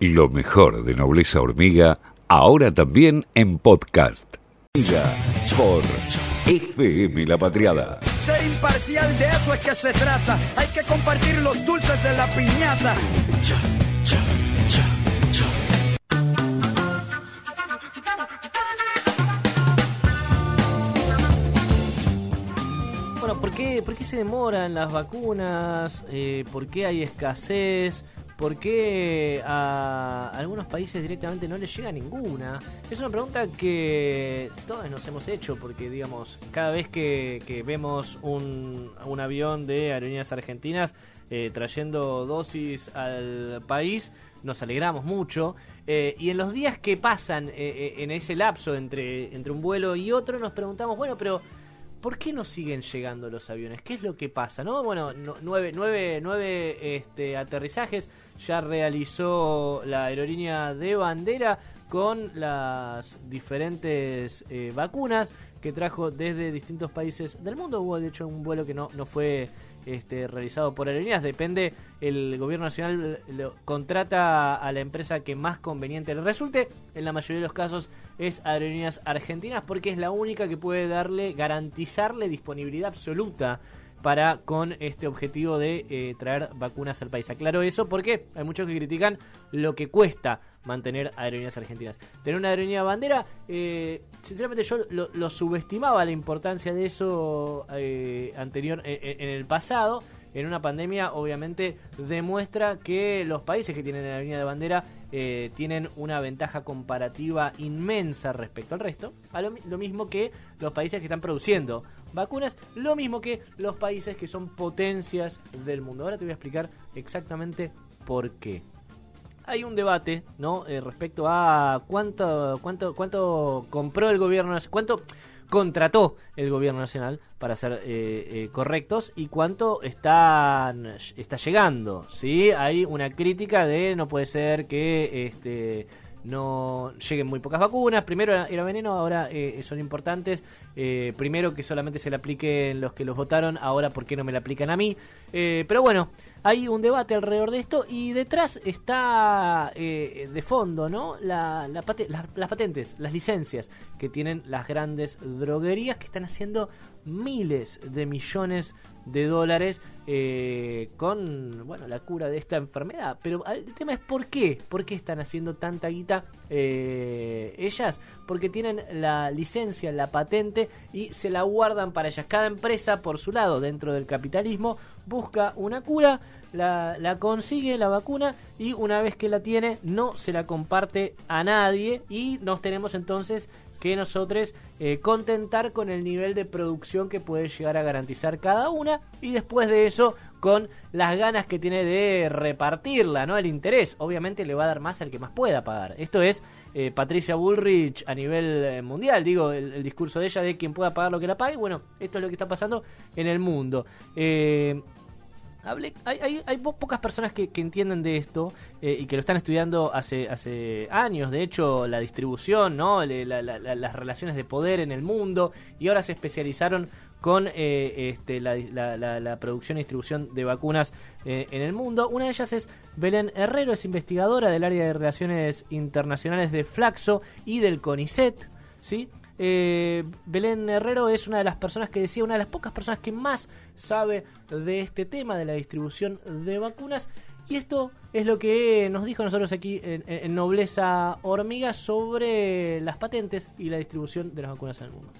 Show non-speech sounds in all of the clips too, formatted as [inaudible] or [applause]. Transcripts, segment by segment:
Lo mejor de Nobleza Hormiga, ahora también en podcast. Por FM La Patriada. Ser imparcial, de eso es que se trata. Hay que compartir los dulces de la piñata. Bueno, ¿por qué, ¿por qué se demoran las vacunas? Eh, ¿Por qué hay escasez? ¿Por qué a algunos países directamente no les llega ninguna? Es una pregunta que todos nos hemos hecho porque, digamos, cada vez que, que vemos un, un avión de aerolíneas argentinas eh, trayendo dosis al país, nos alegramos mucho. Eh, y en los días que pasan eh, en ese lapso entre, entre un vuelo y otro, nos preguntamos, bueno, pero ¿por qué no siguen llegando los aviones? ¿Qué es lo que pasa? ¿No? Bueno, no- nueve, nueve, nueve este, aterrizajes ya realizó la aerolínea de bandera con las diferentes eh, vacunas que trajo desde distintos países del mundo. Hubo, de hecho, un vuelo que no, no fue este, realizado por aerolíneas. Depende, el gobierno nacional contrata a la empresa que más conveniente le resulte. En la mayoría de los casos es Aerolíneas Argentinas porque es la única que puede darle, garantizarle disponibilidad absoluta para con este objetivo de eh, traer vacunas al país. Aclaro eso porque hay muchos que critican lo que cuesta mantener aerolíneas argentinas. Tener una aerolínea bandera, eh, sinceramente yo lo, subestimaba la importancia de eso eh, anterior en- en el pasado. En una pandemia, obviamente, demuestra que los países que tienen aerolínea de bandera eh, tienen una ventaja comparativa inmensa respecto al resto. A lo mismo que los países que están produciendo vacunas, lo mismo que los países que son potencias del mundo. Ahora te voy a explicar exactamente por qué hay un debate, ¿no? Eh, respecto a cuánto, cuánto, cuánto compró el gobierno, cuánto contrató el gobierno nacional para ser eh, eh, correctos y cuánto están, está llegando, ¿sí? Hay una crítica de no puede ser que este no lleguen muy pocas vacunas. Primero era veneno, ahora eh, son importantes. Eh, primero que solamente se le apliquen los que los votaron, ahora por qué no me la aplican a mí. Eh, pero bueno, hay un debate alrededor de esto y detrás está eh, de fondo, ¿no? La, las patentes, las licencias que tienen las grandes droguerías que están haciendo miles de millones de dólares eh, con bueno la cura de esta enfermedad. Pero el tema es por qué, por qué están haciendo tanta guita eh, ellas, porque tienen la licencia, la patente y se la guardan para ellas. Cada empresa por su lado dentro del capitalismo busca una cura. La, la consigue la vacuna y una vez que la tiene no se la comparte a nadie y nos tenemos entonces que nosotros eh, contentar con el nivel de producción que puede llegar a garantizar cada una y después de eso con las ganas que tiene de repartirla, ¿no? El interés, obviamente le va a dar más al que más pueda pagar. Esto es eh, Patricia Bullrich a nivel eh, mundial, digo, el, el discurso de ella de quien pueda pagar lo que la pague, bueno, esto es lo que está pasando en el mundo. Eh, Hay, hay, hay po- pocas personas que, que entienden de esto eh, y que lo están estudiando hace, hace años. De hecho, la distribución, ¿no? La- la- la- las relaciones de poder en el mundo y ahora se especializaron con eh, este, la, la- la- la producción y distribución de vacunas eh, en el mundo. Una de ellas es Belén Herrero, es investigadora del área de relaciones internacionales de Flaxo y del CONICET, ¿sí? Eh, Belén Herrero es una de las personas que decía, una de las pocas personas que más sabe de este tema, de la distribución de vacunas. Y esto es lo que nos dijo nosotros aquí en, en Nobleza Hormiga sobre las patentes y la distribución de las vacunas en el mundo.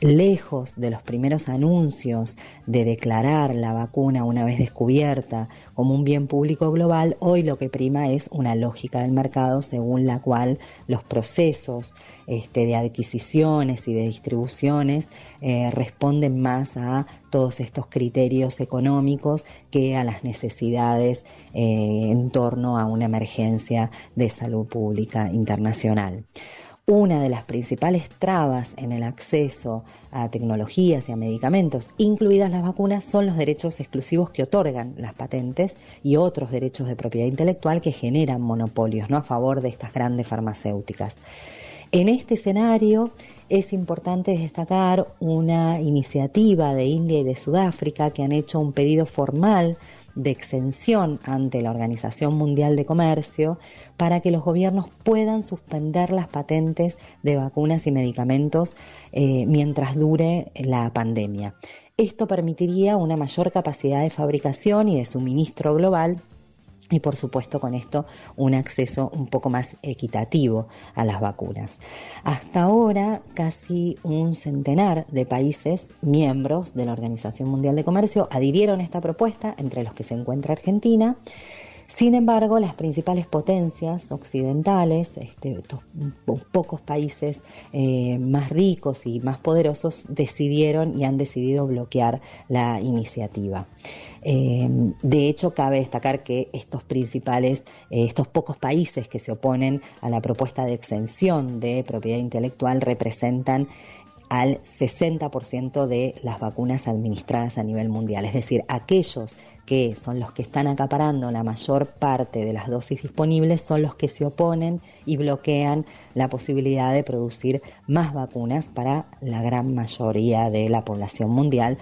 Lejos de los primeros anuncios de declarar la vacuna una vez descubierta como un bien público global, hoy lo que prima es una lógica del mercado según la cual los procesos este, de adquisiciones y de distribuciones eh, responden más a todos estos criterios económicos que a las necesidades eh, en torno a una emergencia de salud pública internacional. Una de las principales trabas en el acceso a tecnologías y a medicamentos, incluidas las vacunas, son los derechos exclusivos que otorgan las patentes y otros derechos de propiedad intelectual que generan monopolios ¿no? a favor de estas grandes farmacéuticas. En este escenario es importante destacar una iniciativa de India y de Sudáfrica que han hecho un pedido formal de exención ante la Organización Mundial de Comercio para que los gobiernos puedan suspender las patentes de vacunas y medicamentos eh, mientras dure la pandemia. Esto permitiría una mayor capacidad de fabricación y de suministro global y por supuesto con esto un acceso un poco más equitativo a las vacunas. Hasta ahora casi un centenar de países miembros de la Organización Mundial de Comercio adhirieron a esta propuesta, entre los que se encuentra Argentina, sin embargo, las principales potencias occidentales, este, estos pocos países eh, más ricos y más poderosos, decidieron y han decidido bloquear la iniciativa. Eh, de hecho, cabe destacar que estos principales, eh, estos pocos países que se oponen a la propuesta de exención de propiedad intelectual representan al 60% de las vacunas administradas a nivel mundial. Es decir, aquellos que son los que están acaparando la mayor parte de las dosis disponibles, son los que se oponen y bloquean la posibilidad de producir más vacunas para la gran mayoría de la población mundial.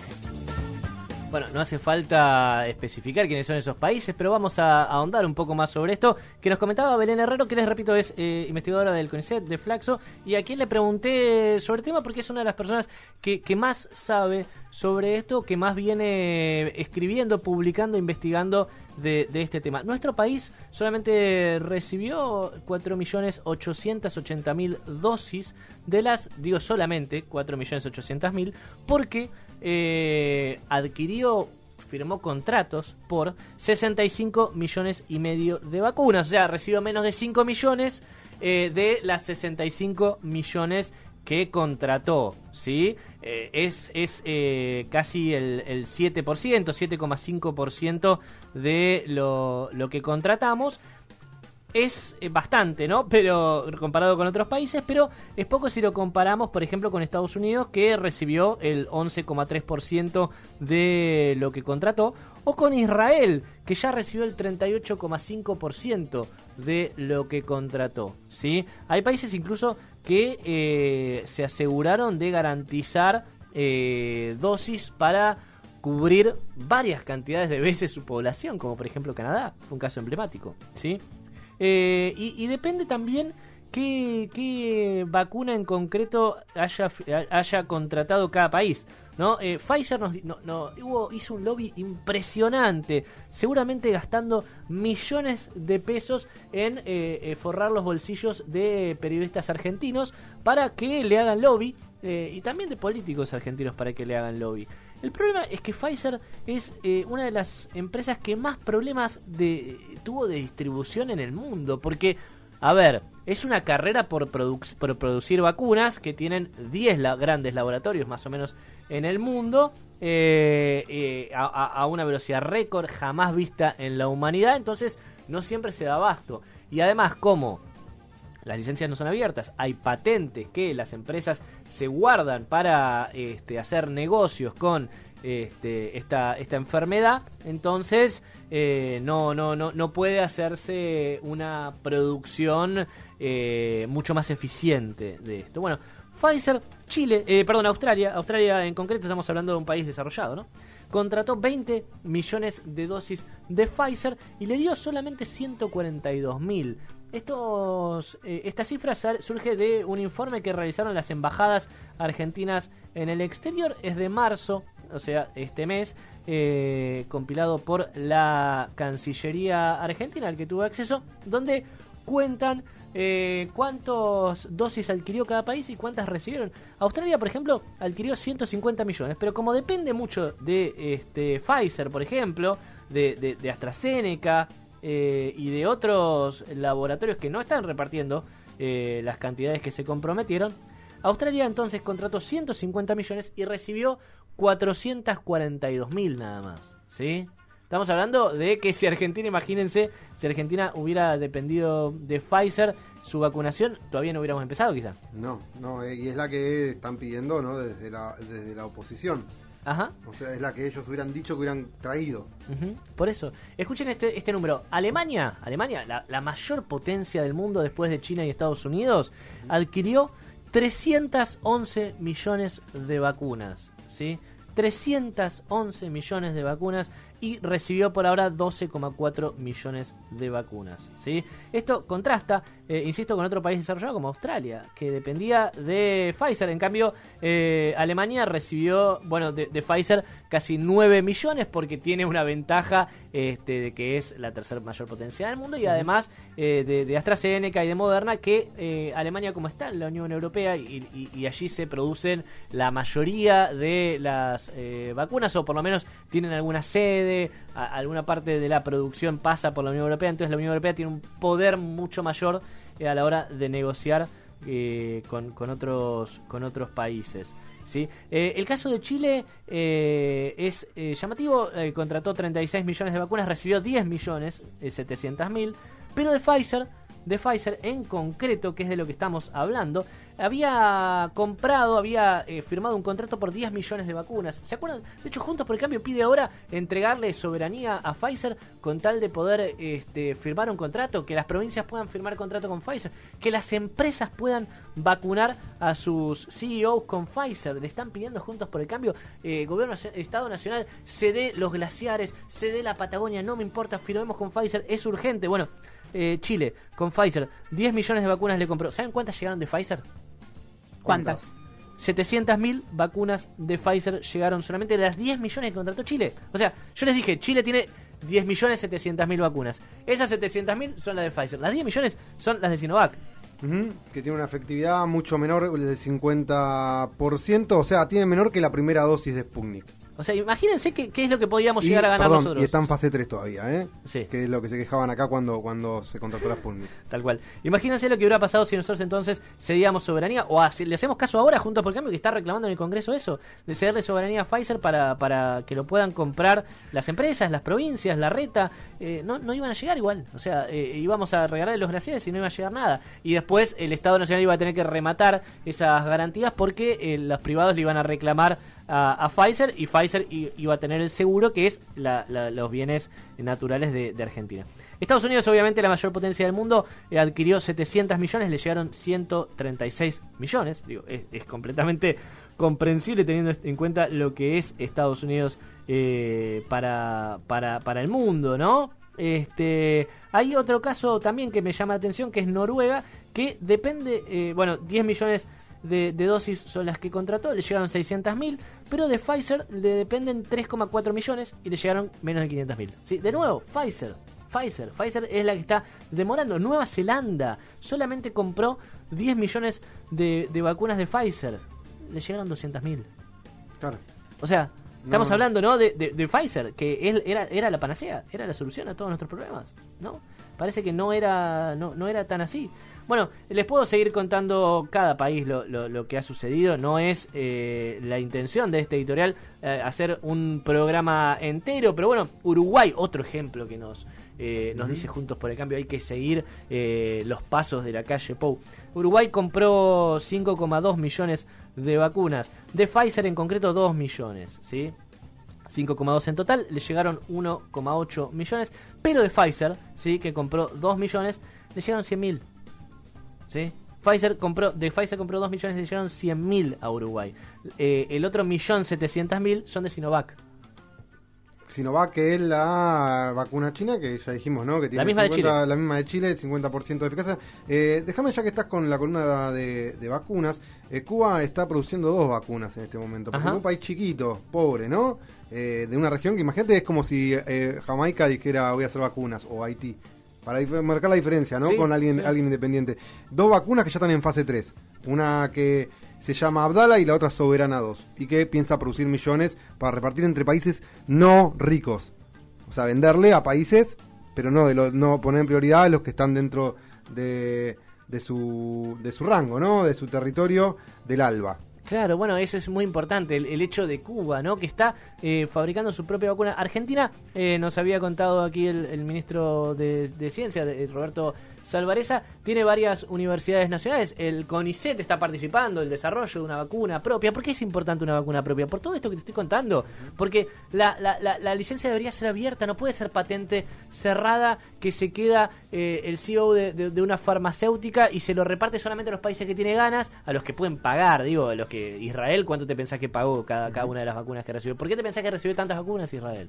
Bueno, no hace falta especificar quiénes son esos países, pero vamos a, ahondar un poco más sobre esto. Que nos comentaba Belén Herrero, que les repito es eh, investigadora del CONICET, de Flaxo, y a quien le pregunté sobre el tema porque es una de las personas que, que más sabe sobre esto, que más viene escribiendo, publicando, investigando de, de este tema. Nuestro país solamente recibió 4.880.000 dosis de las, digo solamente 4.800.000, porque eh, adquirió firmó contratos por 65 millones y medio de vacunas. O sea, recibió menos de 5 millones eh, de las 65 millones que contrató. ¿sí? Eh, es es casi el, el 7%, 7,5% de lo, lo que contratamos es eh, bastante, ¿no? [laughs] Pero comparado con otros países, pero es poco si lo comparamos, por ejemplo, con Estados Unidos, que recibió el 11,3% de lo que contrató, o con Israel, que ya recibió el 38,5% de lo que contrató, ¿sí? Hay países incluso que eh, se aseguraron de garantizar eh, dosis para cubrir varias cantidades de veces su población, como por ejemplo Canadá, fue un caso emblemático, ¿sí? Eh, y, depende también qué, vacuna en concreto haya, haya contratado cada país. ¿no? Eh, Pfizer nos, no, hizo un lobby impresionante, seguramente gastando millones de pesos en eh, forrar los bolsillos de periodistas argentinos para que le hagan lobby y también de políticos argentinos para que le hagan lobby. El problema es que Pfizer es eh, una de las empresas que más problemas de, tuvo de distribución en el mundo. Porque, a ver, es una carrera por, producir vacunas que tienen 10 grandes laboratorios más o menos en el mundo. Eh, eh, a, una velocidad récord jamás vista en la humanidad. Entonces, no siempre se da abasto. Y además, como las licencias no son abiertas, hay patentes que las empresas se guardan para este, hacer negocios con este, esta, esta enfermedad, entonces eh, no, no, no, no puede hacerse una producción eh, mucho más eficiente de esto. Bueno, Pfizer, Chile, eh, perdón, Australia, Australia en concreto estamos hablando de un país desarrollado, ¿no? Contrató 20 millones de dosis de Pfizer y le dio solamente 142 mil estos, eh, esta cifra surge de un informe que realizaron las embajadas argentinas en el exterior. Es de marzo, o sea, este mes, eh, compilado por la Cancillería Argentina, al que tuve acceso, donde cuentan eh, cuántas dosis adquirió cada país y cuántas recibieron. Australia, por ejemplo, adquirió 150 millones, pero como depende mucho de este, Pfizer, por ejemplo, de, de AstraZeneca, eh, y de otros laboratorios que no están repartiendo eh, las cantidades que se comprometieron, Australia entonces contrató 150 millones y recibió 442 mil nada más. ¿sí? Estamos hablando de que si Argentina, imagínense, si Argentina hubiera dependido de Pfizer, su vacunación todavía no hubiéramos empezado quizá. No, no, eh, y es la que están pidiendo ¿no? desde, la, desde la oposición. Ajá. O sea, es la que ellos hubieran dicho que hubieran traído. Por eso, escuchen este, este número. Alemania, Alemania, la, mayor potencia del mundo después de China y Estados Unidos, adquirió 311 millones de vacunas. ¿sí? 311 millones de vacunas y recibió por ahora 12,4 millones de vacunas. ¿sí? Esto contrasta, eh, insisto, con otro país desarrollado como Australia, que dependía de Pfizer. En cambio, eh, Alemania recibió, bueno, de, de, Pfizer casi 9 millones porque tiene una ventaja este, de que es la tercera mayor potencia del mundo y además eh, de, de, AstraZeneca y de Moderna que Alemania como está en la Unión Europea y, y, y allí se producen la mayoría de las vacunas o por lo menos tienen alguna sede, alguna parte de la producción pasa por la Unión Europea, entonces la Unión Europea tiene un poder mucho mayor a la hora de negociar con, con, otros, con otros países. ¿sí? Eh, el caso de Chile eh, es eh, llamativo, contrató 36 millones de vacunas, recibió 10 millones, 700 mil, pero de Pfizer, de Pfizer en concreto, que es de lo que estamos hablando, había comprado, había eh, firmado un contrato por 10 millones de vacunas. ¿Se acuerdan? De hecho, Juntos por el Cambio pide ahora entregarle soberanía a Pfizer con tal de poder este, firmar un contrato, que las provincias puedan firmar contrato con Pfizer, que las empresas puedan vacunar a sus CEOs con Pfizer. Le están pidiendo Juntos por el Cambio, eh, Gobierno, Estado Nacional, cede los glaciares, cede la Patagonia, no me importa, firmemos con Pfizer, es urgente. Bueno, eh, Chile, con Pfizer, 10 millones de vacunas le compró. ¿Saben cuántas llegaron de Pfizer? ¿Cuántas? 700.000 vacunas de Pfizer llegaron solamente de las 10 millones que contrató Chile. O sea, yo les dije, Chile tiene 10 millones 700.000 vacunas. Esas 700.000 son las de Pfizer. Las 10 millones son las de Sinovac. Uh -huh, que tiene una efectividad mucho menor del 50%, o sea, tiene menor que la primera dosis de Sputnik. O sea, imagínense qué, qué es lo que podíamos y, llegar a ganar perdón, nosotros. Y está en fase 3 todavía, ¿eh? Sí. Que es lo que se quejaban acá cuando, cuando se contrató la Sputnik. [laughs] Tal cual. Imagínense lo que hubiera pasado si nosotros entonces cedíamos soberanía, o a, si le hacemos caso ahora, Juntos por Cambio, que está reclamando en el Congreso eso, de cederle soberanía a Pfizer para, para que lo puedan comprar las empresas, las provincias, la reta. Eh, no, no iban a llegar igual. O sea, eh, íbamos a regalarle los glaciares y no iba a llegar nada. Y después el Estado Nacional iba a tener que rematar esas garantías porque eh, los privados le iban a reclamar a, Pfizer y Pfizer iba a tener el seguro que es los bienes naturales de, Argentina. Estados Unidos, obviamente la mayor potencia del mundo, eh, adquirió 700 millones, le llegaron 136 millones. Digo, es, completamente comprensible teniendo en cuenta lo que es Estados Unidos eh, para, para, para el mundo, ¿no? Este, hay otro caso también que me llama la atención, que es Noruega, que depende, eh, bueno, 10 millones de, de, dosis son las que contrató, le llegaron 600.000, pero de Pfizer le dependen 3,4 millones y le llegaron menos de 500.000. ¿Sí? De nuevo, Pfizer. Pfizer. Pfizer es la que está demorando. Nueva Zelanda solamente compró 10 millones de, de vacunas de Pfizer. Le llegaron 200.000. Claro. O sea, estamos no. hablando ¿no? De, de, de, Pfizer, que él era, era la panacea, era la solución a todos nuestros problemas. ¿no? Parece que no era, no, no era tan así. Bueno, les puedo seguir contando cada país lo, lo, lo que ha sucedido. No es eh, la intención de este editorial eh, hacer un programa entero, pero bueno, Uruguay, otro ejemplo que nos, eh, nos uh -huh. dice Juntos por el Cambio, hay que seguir eh, los pasos de la calle Pou. Uruguay compró 5,2 millones de vacunas, de Pfizer en concreto 2 millones, ¿sí? 5,2 en total, le llegaron 1,8 millones, pero de Pfizer, ¿sí? que compró 2 millones, le llegaron 100 mil. ¿Sí? Pfizer compró, de Pfizer compró 2 millones y le llegaron 100.000 a Uruguay. Eh, el otro millón 700.000 son de Sinovac. Sinovac, que es la vacuna china, que ya dijimos, ¿no? Que tiene la misma 50, de Chile. La misma de Chile, el 50% de eficacia. Eh, déjame, ya que estás con la columna de, de vacunas, eh, Cuba está produciendo dos vacunas en este momento. Porque es un país chiquito, pobre, ¿no? Eh, de una región que imagínate es como si eh, Jamaica dijera voy a hacer vacunas, o Haití. Para marcar la diferencia, ¿no? Sí, con alguien, sí. alguien independiente. Dos vacunas que ya están en fase 3. Una que se llama Abdala y la otra Soberana 2. Y que piensa producir millones para repartir entre países no ricos. O sea, venderle a países, pero no, de lo, no poner en prioridad a los que están dentro de, de, su, de su rango, ¿no? De su territorio del ALBA. Claro, bueno, eso es muy importante, el, hecho de Cuba, ¿no? Que está eh, fabricando su propia vacuna. Argentina, eh, nos había contado aquí el, el ministro de, de Ciencia, de, Roberto Salvareza, tiene varias universidades nacionales. El CONICET está participando el desarrollo de una vacuna propia. ¿Por qué es importante una vacuna propia? Por todo esto que te estoy contando. Porque la, la, la, la licencia debería ser abierta, no puede ser patente cerrada que se queda eh, el CEO de, de, de, una farmacéutica y se lo reparte solamente a los países que tiene ganas, a los que pueden pagar, digo, a los que Israel, ¿cuánto te pensás que pagó cada, cada una de las vacunas que recibió? ¿Por qué te pensás que recibió tantas vacunas Israel?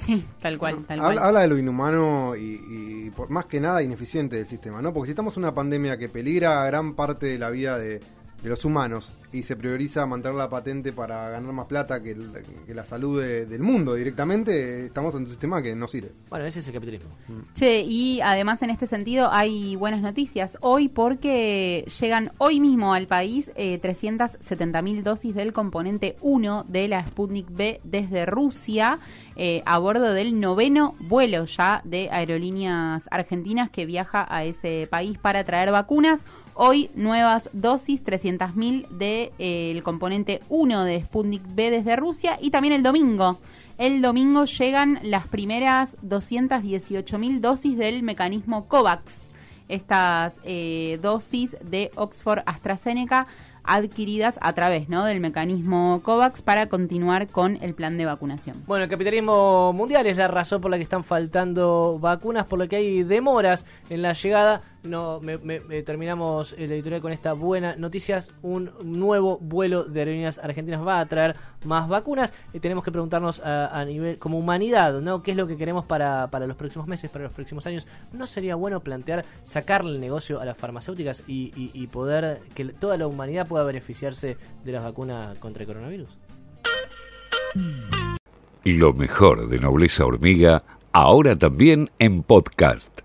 Sí, tal cual, tal cual. Habla, habla de lo inhumano y, y por más que nada ineficiente del sistema, ¿no? Porque si estamos en una pandemia que peligra gran parte de la vida de, de los humanos y se prioriza mantener la patente para ganar más plata que, el- que la salud de- del mundo directamente, estamos en un sistema que no sirve. Bueno, ese es el capitalismo. Che, y además en este sentido hay buenas noticias hoy porque llegan hoy mismo al país eh, 370.000 dosis del componente 1 de la Sputnik B desde Rusia eh, a bordo del noveno vuelo ya de aerolíneas argentinas que viaja a ese país para traer vacunas. Hoy nuevas dosis, 300.000 del de, el componente 1 de Sputnik B desde Rusia y también el domingo. El domingo llegan las primeras 218.000 dosis del mecanismo COVAX. Estas eh, dosis de Oxford AstraZeneca adquiridas a través ¿no? del mecanismo COVAX para continuar con el plan de vacunación. Bueno, el capitalismo mundial es la razón por la que están faltando vacunas, por lo que hay demoras en la llegada. No, me, me- terminamos el editorial con esta buena noticias. Un nuevo vuelo de aerolíneas argentinas va a traer más vacunas. Y tenemos que preguntarnos a, nivel como humanidad, ¿no? ¿Qué es lo que queremos para, para los próximos meses, para los próximos años? ¿No sería bueno plantear sacarle el negocio a las farmacéuticas y, y- y poder que toda la humanidad pueda beneficiarse de las vacunas contra el coronavirus? Lo mejor de Nobleza Hormiga, ahora también en podcast.